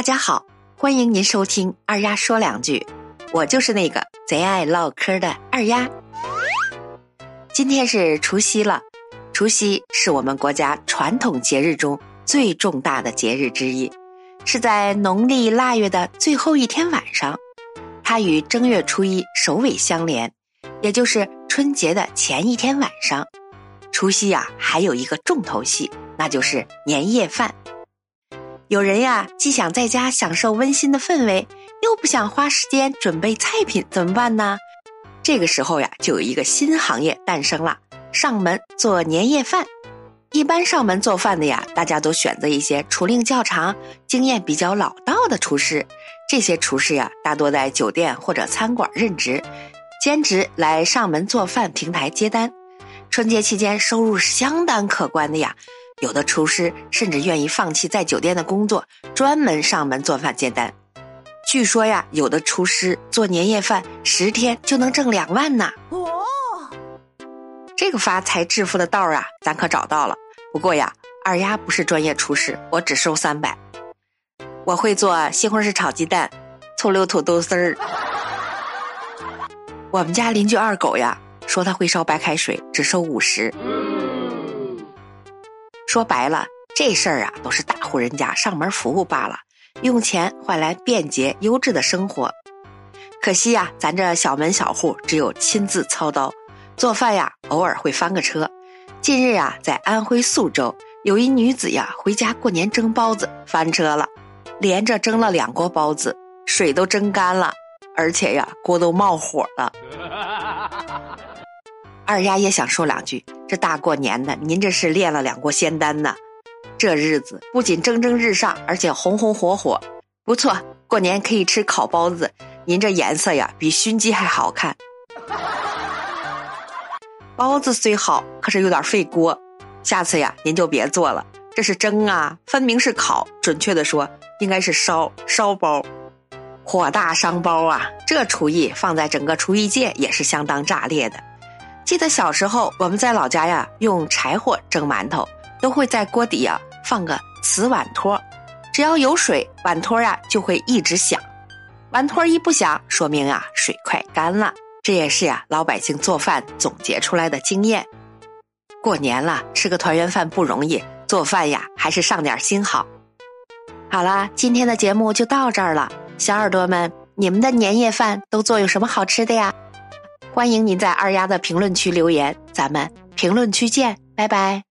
大家好，欢迎您收听二丫说两句，我就是那个贼爱唠嗑的二丫。今天是除夕了，除夕是我们国家传统节日中最重大的节日之一，是在农历腊月的最后一天晚上，它与正月初一首尾相连，也就是春节的前一天晚上。除夕呀，还有一个重头戏，那就是年夜饭。有人呀，既想在家享受温馨的氛围，又不想花时间准备菜品，怎么办呢？这个时候呀，就有一个新行业诞生了：上门做年夜饭。一般上门做饭的呀，大家都选择一些厨龄较长、经验比较老道的厨师。这些厨师呀，大多在酒店或者餐馆任职，兼职来上门做饭平台接单。春节期间收入是相当可观的呀。有的厨师甚至愿意放弃在酒店的工作，专门上门做饭接单。据说呀，有的厨师做年夜饭十天就能挣两万呢。哦，这个发财致富的道儿啊，咱可找到了。不过呀，二丫不是专业厨师，我只收三百。我会做西红柿炒鸡蛋、醋溜土豆丝儿。我们家邻居二狗呀，说他会烧白开水，只收五十。说白了，这事儿啊，都是大户人家上门服务罢了，用钱换来便捷优质的生活。可惜呀，咱这小门小户只有亲自操刀做饭呀，偶尔会翻个车。近日啊，在安徽宿州，有一女子呀回家过年蒸包子，翻车了，连着蒸了两锅包子，水都蒸干了，而且呀，锅都冒火了。二丫也想说两句，这大过年的，您这是练了两锅仙丹呢。这日子不仅蒸蒸日上，而且红红火火，不错。过年可以吃烤包子，您这颜色呀，比熏鸡还好看。包子虽好，可是有点费锅，下次呀，您就别做了。这是蒸啊，分明是烤，准确的说，应该是烧烧包，火大伤包啊。这厨艺放在整个厨艺界也是相当炸裂的。记得小时候，我们在老家呀，用柴火蒸馒头，都会在锅底呀放个瓷碗托，只要有水，碗托呀就会一直响。碗托一不响，说明啊水快干了。这也是呀老百姓做饭总结出来的经验。过年了，吃个团圆饭不容易，做饭呀还是上点心好。好啦，今天的节目就到这儿了，小耳朵们，你们的年夜饭都做有什么好吃的呀？欢迎您在二丫的评论区留言，咱们评论区见，拜拜。